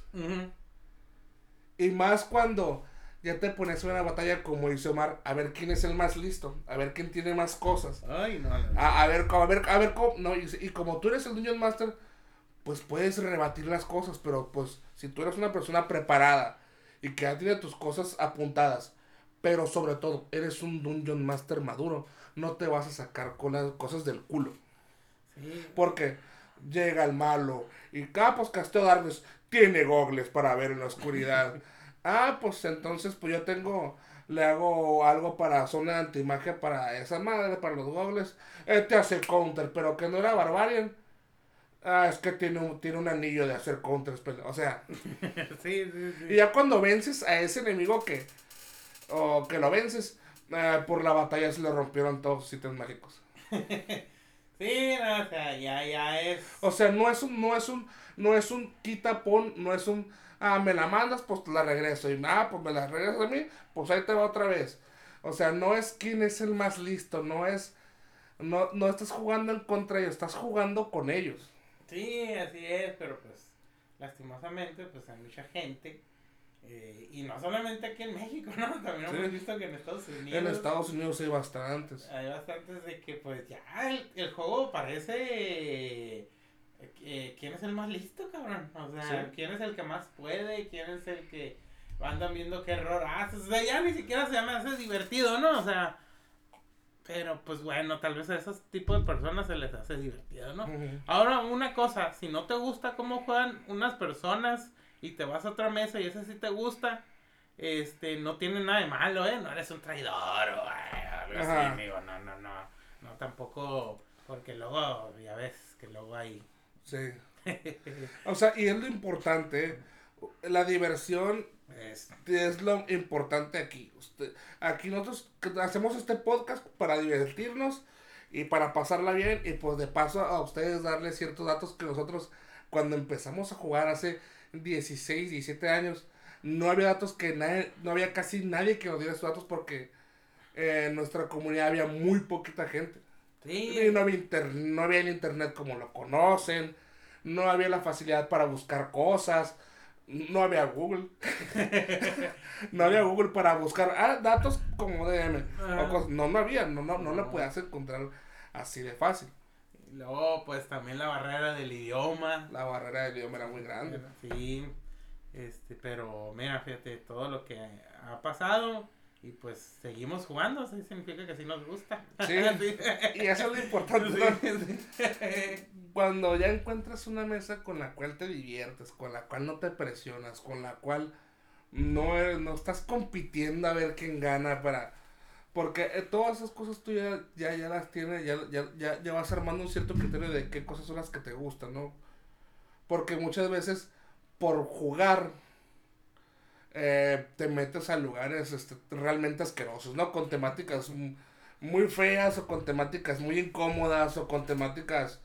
Y más cuando ya te pones en una batalla como dice Omar, a ver quién es el más listo, a ver quién tiene más cosas. Ay, no, A, ver, a ver, a ver cómo, no, y, como tú eres el Dungeon Master, pues puedes rebatir las cosas, pero pues si tú eres una persona preparada y que ya tiene tus cosas apuntadas, pero sobre todo eres un Dungeon Master maduro, no te vas a sacar con las cosas del culo. Porque llega el malo y Capos ah, Casteo Darkness tiene gogles para ver en la oscuridad. *laughs* ah, pues entonces pues yo tengo, le hago algo para zona de antimagia para esa madre, para los gogles. Este hace counter, pero que no era Barbarian. Ah, es que tiene un, tiene un anillo de hacer counters, o sea. *laughs* sí, sí, sí. Y ya cuando vences a ese enemigo que, o que lo vences, Eh, por la batalla se le rompieron todos sus ítems mágicos. *laughs* sí, no, o sea, ya, ya es. O sea, no es un, no es un, no es un quita pon, no es un ah, me la mandas, pues te la regreso. Y ah, pues me la regresas a mí, pues ahí te va otra vez. O sea, no es quién es el más listo, no es, no, no estás jugando en contra de ellos, estás jugando con ellos. Sí, así es, pero pues, lastimosamente, pues hay mucha gente eh, y no solamente aquí en México, ¿no? *laughs* También hemos visto que en Estados Unidos. En Estados Unidos hay bastantes. Hay bastantes de que, pues ya, el, el juego parece. Eh, ¿Quién es el más listo, cabrón? O sea, ¿quién es el que más puede? ¿Quién es el que andan viendo qué error haces? O sea, ya ni siquiera se me hace divertido, ¿no? O sea. Pero pues bueno, tal vez a esos tipos de personas se les hace divertido, ¿no? Ahora, una cosa, si no te gusta cómo juegan unas personas y te vas a otra mesa y ese sí te gusta, este, no tiene nada de malo, ¿eh? No eres un traidor o algo así. No, no, no. No, tampoco, porque luego, ya ves, que luego hay... Sí. *laughs* o sea, y es lo importante, la diversión es, es lo importante aquí. aquí nosotros hacemos este podcast para divertirnos y para pasarla bien y pues de paso a ustedes darles ciertos datos que nosotros cuando empezamos a jugar hace 16, 17 años, no había datos que nadie, no había casi nadie que nos diera esos datos porque eh, en nuestra comunidad había muy poquita gente. Y no había, no había el internet como lo conocen, no había la facilidad para buscar cosas, no había Google. *laughs* no había Google para buscar ah, datos como DM. no, no había, no, no, no, no. lo podías encontrar así de fácil. Luego, pues también la barrera del idioma. La barrera del idioma era muy grande. Sí, este, pero mira, fíjate, todo lo que ha pasado y pues seguimos jugando, eso significa que sí nos gusta. Sí, *laughs* y eso es lo importante. Cuando ya encuentras una mesa con la cual te diviertes, con la cual no te presionas, con la cual no, no estás compitiendo a ver quién gana para porque eh, todas esas cosas tú ya, ya, las tienes, ya, ya, ya, ya, vas armando un cierto criterio de qué cosas son las que te gustan, ¿no? Porque muchas veces por jugar eh, te metes a lugares este, realmente asquerosos, ¿no? Con temáticas muy feas o con temáticas muy incómodas o con temáticas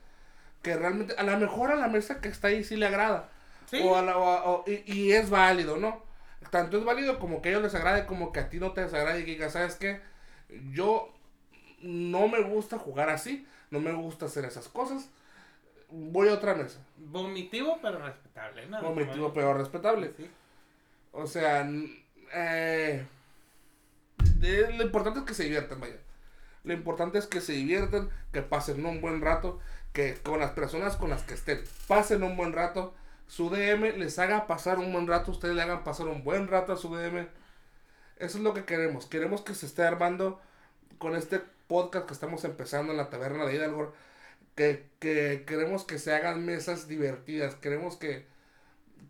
que realmente a lo mejor a la mesa que está ahí sí le agrada. ¿Sí? O a la, o, y, y, es válido, ¿no? Tanto es válido como que a ellos les agrade como que a ti no te desagrade y que digas, ¿sabes qué? Yo no me gusta jugar así, no me gusta hacer esas cosas. Voy a otra mesa. Vomitivo pero respetable, ¿no? Vomitivo pero respetable. O sea, eh, lo importante es que se diviertan, vaya. Lo importante es que se diviertan, que pasen un buen rato, que con las personas con las que estén, pasen un buen rato. Su DM les haga pasar un buen rato, ustedes le hagan pasar un buen rato a su DM eso es lo que queremos. Queremos que se esté armando con este podcast que estamos empezando en la taberna de Hidalgo. Que, queremos que se hagan mesas divertidas. Queremos que,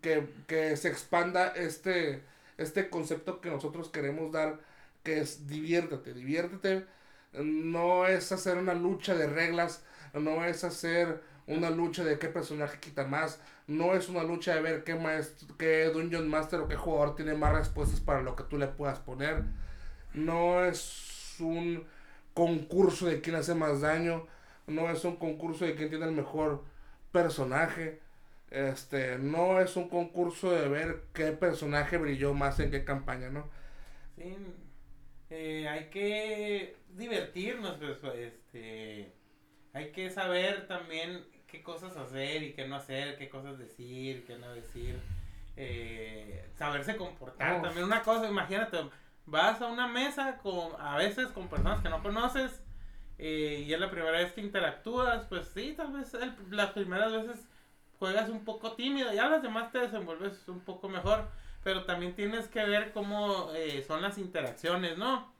que, se expanda este, este concepto que nosotros queremos dar. Que es diviértete, diviértete. No es hacer una lucha de reglas. No es hacer una lucha de qué personaje quita más. No es una lucha de ver qué, maestro, qué Dungeon Master o qué jugador tiene más respuestas para lo que tú le puedas poner. No es un concurso de quién hace más daño. No es un concurso de quién tiene el mejor personaje. Este, no es un concurso de ver qué personaje brilló más en qué campaña, ¿no? Sí, eh, hay que divertirnos, pues, este, hay que saber también qué cosas hacer y qué no hacer, qué cosas decir, qué no decir. Eh, saberse comportar. También una cosa, imagínate, vas a una mesa con, a veces con personas que no conoces eh, y es la primera vez que interactúas, pues sí, tal vez las primeras veces juegas un poco tímido, ya las demás te desenvuelves un poco mejor, pero también tienes que ver cómo eh, son las interacciones, ¿no?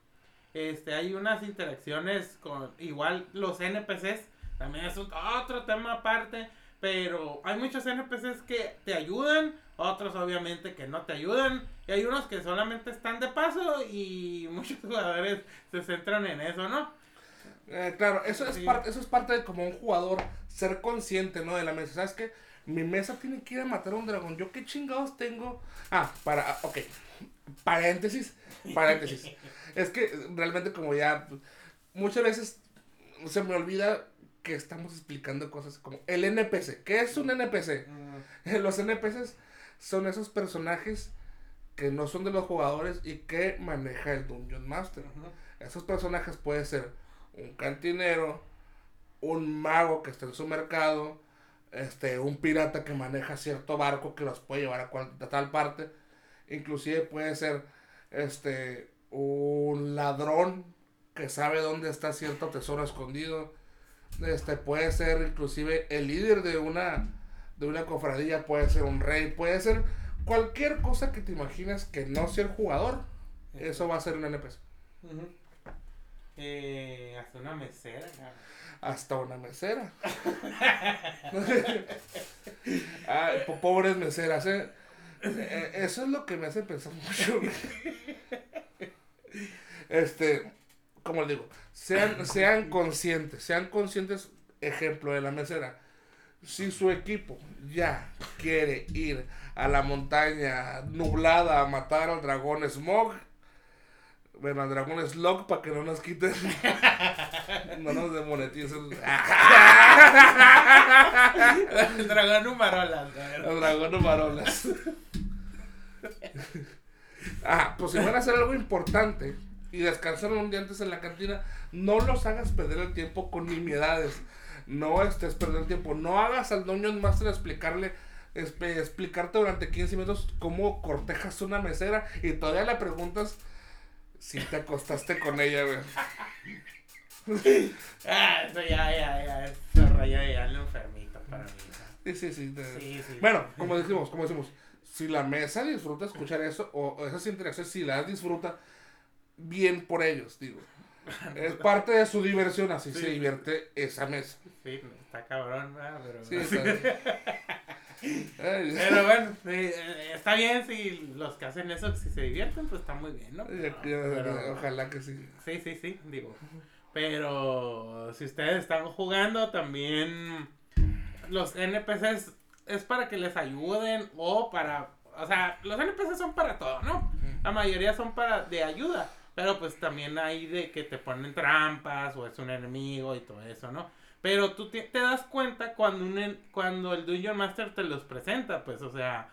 Este, hay unas interacciones con igual los NPCs también es otro tema aparte. Pero hay muchos NPCs que te ayudan, otros obviamente que no te ayudan. Y hay unos que solamente están de paso y *laughs* muchos jugadores se centran en eso, ¿no? Eh, claro, eso es, parte, eso es parte de como un jugador ser consciente, ¿no? De la mesa. ¿Sabes qué? Mi mesa tiene que ir a matar a un dragón. ¿Yo qué chingados tengo? Ah, para. ah, Ok. Paréntesis. Paréntesis. *laughs* es que realmente, como ya. Muchas veces se me olvida que estamos explicando cosas como el NPC. ¿Qué es un NPC? Los NPCs son esos personajes que no son de los jugadores y que maneja el Dungeon Master. Esos personajes pueden ser un cantinero, un mago que está en su mercado, este, un pirata que maneja cierto barco que los puede llevar a, cual- a tal parte. Inclusive puede ser este un ladrón que sabe dónde está cierto tesoro escondido. Este puede ser inclusive el líder de una de una cofradía, puede ser un rey, puede ser cualquier cosa que te imagines que no sea el jugador. Eso va a ser un NPC. Eh, hasta una mesera. Hasta una mesera. *laughs* Po- pobres meseras, ¿eh? Eh, Eso es lo que me hace pensar mucho. Este, como le digo, sean, sean conscientes, sean conscientes, ejemplo de la mesera. Si su equipo ya quiere ir a la montaña nublada a matar al dragón Smog, bueno, al dragón Slog para que no nos quiten, *laughs* no nos demoneticen. El dragón numarolas. cabrón. Al dragón Numarolas. Ah, pues si van a hacer algo importante y descansaron un día antes en la cantina, no los hagas perder el tiempo con nimiedades. No estés perdiendo el tiempo. No hagas al Dungeon Master explicarle, espe- explicarte durante 15 minutos cómo cortejas una mesera y todavía le preguntas si te acostaste con ella, güey. *laughs* Ah, eso ya, ya, ya. Eso raya ya lo enfermito para mí. Sí, sí, sí. te- Sí, sí. Bueno, como decimos, como decimos, si la mesa disfruta escuchar eso, o o esas interacciones, si las disfruta, bien por ellos, digo. *laughs* Es parte de su diversión, así se divierte esa mesa. Sí, está cabrón, ¿verdad? Pero, Sí, está- *laughs* Pero bueno, eh, está bien si los que hacen eso, si se divierten, pues está muy bien, ¿no? pero- ojalá que sí. Sí, sí, sí, digo. Pero si ustedes están jugando, también los NPCs es para que les ayuden o para... O sea, los NPCs son para todo, ¿no? La mayoría son para de ayuda. Pero pues también hay de que te ponen trampas o es un enemigo y todo eso, ¿no? Pero tú te, te das cuenta cuando, un, cuando el Dungeon Master te los presenta, pues, o sea,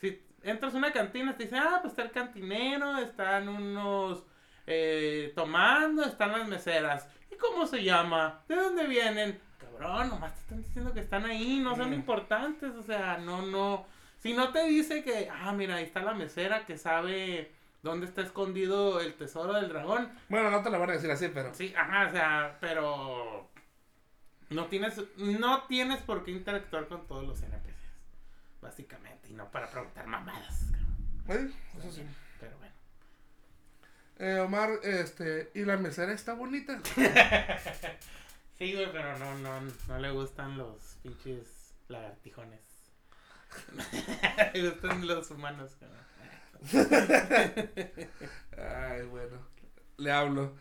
si entras a una cantina, te dicen, ah, pues está el cantinero, están unos eh, tomando, están las meseras. ¿Y cómo se llama? ¿De dónde vienen? Cabrón, nomás te están diciendo que están ahí, no son Mm. importantes, o sea, no, no. Si no te dice que, ah, mira, ahí está la mesera que sabe dónde está escondido el tesoro del dragón. Bueno, no te lo van a decir así, pero. Sí, ajá, o sea, pero no tienes, no tienes por qué interactuar con todos los NPCs, básicamente, y no para preguntar mamadas. cabrón. Sí, eso sí. Pero bueno. Eh, Omar, este, ¿y la mesera está bonita? *laughs* Sí, güey, pero no, no, no le gustan los pinches lagartijones. *laughs* le gustan los humanos, cabrón. Ay, bueno. Le hablo.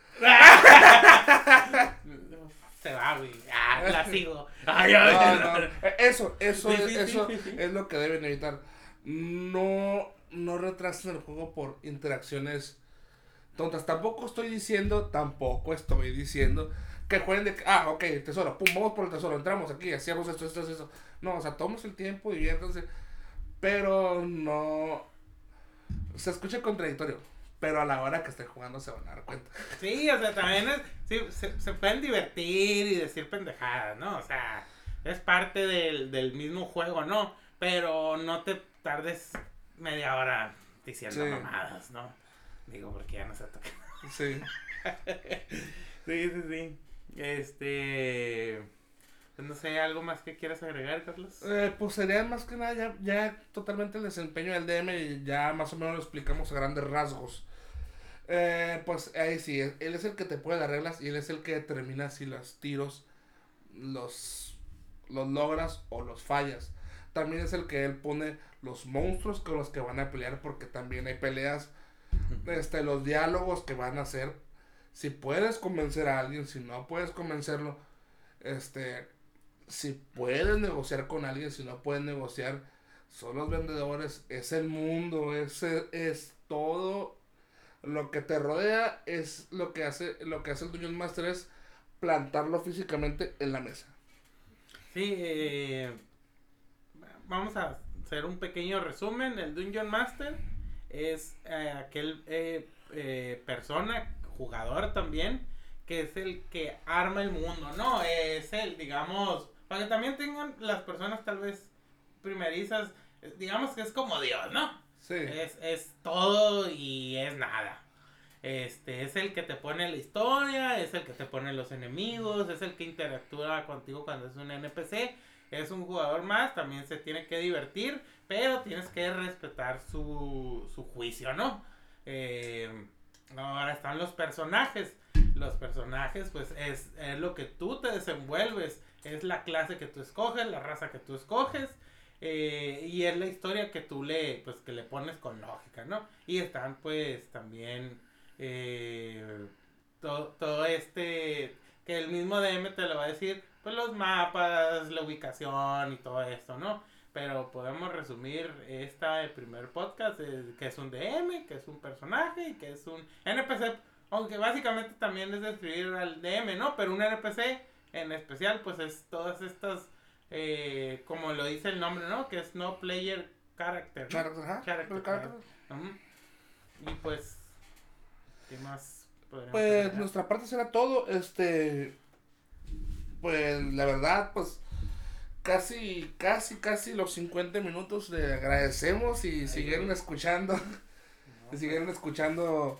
Se va, güey. Ah, la sigo. Ay, No, ay, no, Eso, eso, es, eso es lo que deben evitar. No, no retrasen el juego por interacciones tontas. Tampoco estoy diciendo, tampoco estoy diciendo que jueguen de que, ah, ok, tesoro, pum, vamos por el tesoro, entramos aquí, hacíamos esto, esto, esto. No, o sea, tomes el tiempo, diviértanse. Pero no. Se escucha contradictorio. Pero a la hora que estén jugando se van a dar cuenta. Sí, o sea, también es, sí, se, se pueden divertir y decir pendejadas, ¿no? O sea, es parte del, del mismo juego, ¿no? Pero no te tardes media hora diciendo Sí. mamadas, ¿no? Digo, porque ya no se toca. Sí. *laughs* Sí, sí, sí. Este. Pues no sé, ¿algo más que quieras agregar, Carlos? Eh, pues sería más que nada ya, ya totalmente el desempeño del DM y ya más o menos lo explicamos a grandes rasgos. Eh, pues ahí sí, él es el que te puede dar reglas y él es el que determina si los tiros los, los logras o los fallas. También es el que él pone los monstruos con los que van a pelear porque también hay peleas, *laughs* este, los diálogos que van a hacer. Si puedes convencer a alguien, si no puedes convencerlo, este, si puedes negociar con alguien, si no puedes negociar, son los vendedores, es el mundo, es, es todo lo que te rodea, es lo que hace, lo que hace el Dungeon Master es plantarlo físicamente en la mesa. Sí, eh, vamos a hacer un pequeño resumen. El Dungeon Master es eh, aquel eh, eh, persona, jugador también, que es el que arma el mundo, ¿no? Es el, digamos, para que también tengan las personas tal vez primerizas, digamos que es como Dios, ¿no? Sí. Es, es todo y es nada. Este, es el que te pone la historia, es el que te pone los enemigos, es el que interactúa contigo cuando es un NPC es un jugador más, también se tiene que divertir, pero tienes que respetar su, su juicio, ¿no? Eh, ahora están los personajes. Los personajes, pues es, es, lo que tú te desenvuelves, es la clase que tú escoges, la raza que tú escoges. Eh, y es la historia que tú le, pues, que le pones con lógica, ¿no? Y están, pues, también eh, todo, todo este, que el mismo DM te lo va a decir, pues los mapas, la ubicación y todo esto, ¿no? Pero podemos resumir esta, el primer podcast, que es un DM, que es un personaje y que es un NPC, aunque básicamente también es describir al DM, ¿no? Pero un NPC en especial, pues es todas estas, eh, como lo dice el nombre, ¿no? Que es no player character. Character, Y pues, ¿qué más? Pues nuestra parte será todo, este pues la verdad, pues casi, casi, casi los 50 minutos le agradecemos y siguieron escuchando, y siguieron escuchando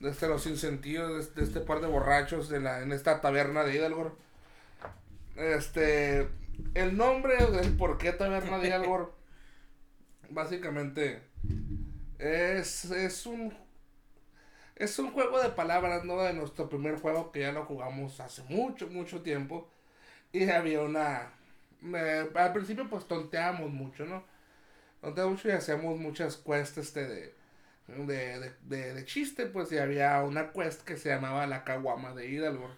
desde los incentivos de, este par de borrachos de la, en esta taberna de Hidalgo. Este, el nombre del por qué taberna de Hidalgo, básicamente, es, es un es un juego de palabras, ¿no? De nuestro primer juego que ya lo jugamos hace mucho, mucho tiempo. Y había una... al principio pues tonteábamos mucho, ¿no? Tonteábamos mucho y hacíamos muchas quests este de, de, de, de, chiste, pues y había una quest que se llamaba La Caguama de Hidalgo,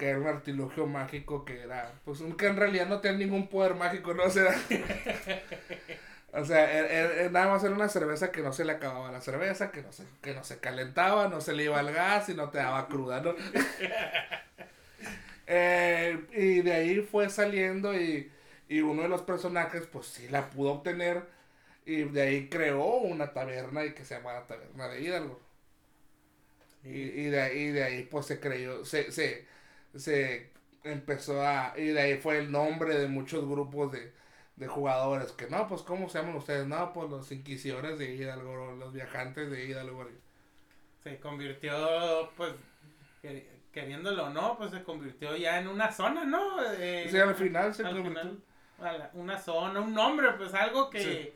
que era un artilugio mágico que era, pues que en realidad no tenía ningún poder mágico, ¿no? *laughs* O sea, o sea nada más era una cerveza que no se le acababa la cerveza, que no se, que no se calentaba, no se le iba el gas y no te daba cruda, ¿no? *laughs* Eh, y de ahí fue saliendo y, uno de los personajes pues sí la pudo obtener y de ahí creó una taberna y que se llama la taberna de Hidalgo. Y, de ahí, de ahí pues se creyó, se, se, se empezó a, y de ahí fue el nombre de muchos grupos de, de jugadores que no, pues ¿cómo se llaman ustedes? No, pues los inquisidores de Hidalgo, los viajantes de Hidalgo. Se convirtió pues queriéndolo o no, pues se convirtió ya en una zona, ¿no? sí, al final se convirtió. una zona, un nombre, pues algo que,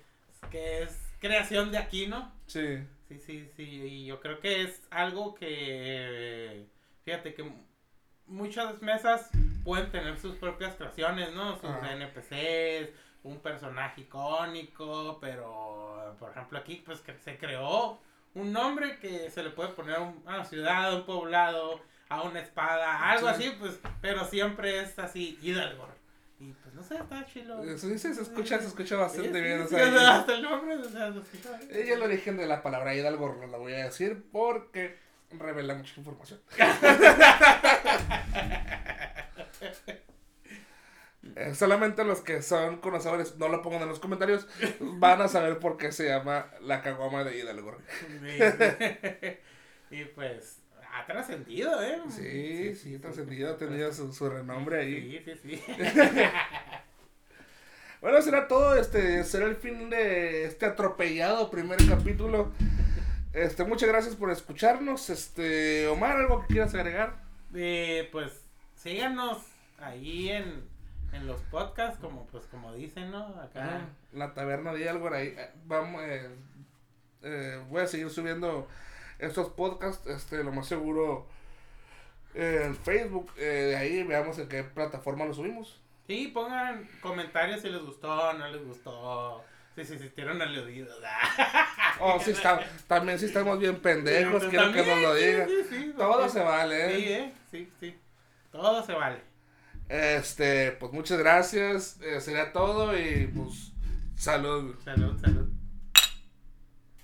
que es creación de aquí, ¿no? Sí. Sí, sí, sí, y yo creo que es algo que, fíjate que muchas mesas pueden tener sus propias creaciones, ¿no? Sus NPCs, un personaje icónico, pero, por ejemplo, aquí, pues que se creó un nombre que se le puede poner a una ciudad, a un poblado, a una espada, algo así, pues, pero siempre es así, Hidalgo. Y pues no sé, está chilo. Sí, se escucha, se escucha bastante bien. O sea, *laughs* hasta el nombre, o sea, Y el origen de la palabra Hidalgo no la voy a decir porque revela mucha información. *laughs* Eh, solamente los que son conocedores, no lo pongan en los comentarios, van a saber por qué se llama la caguama de Hidalgo. *laughs* y pues, ha trascendido, ¿eh? Sí, sí, ha trascendido, ha tenido su, renombre ahí. Sí, sí, sí. *laughs* bueno, será todo, este, será el fin de este atropellado primer capítulo. Este, muchas gracias por escucharnos. Este, Omar, ¿algo que quieras agregar? Eh, pues, síganos ahí en, en los podcasts, como pues como dicen, ¿no? Acá. la taberna de algo ahí. Eh, vamos, eh, eh, voy a seguir subiendo estos podcasts, este, lo más seguro en Facebook, eh, de ahí veamos en qué plataforma lo subimos. Sí, pongan comentarios si les gustó, no les gustó, si se sintieron aludidos. *laughs* oh, sí, está, también si estamos bien pendejos, quiero que nos lo digan. Todo se vale, ¿eh? Sí, ¿eh? Sí, sí, todo se vale. Este, pues muchas gracias. Eh, sería todo y pues salud. Salud, salud.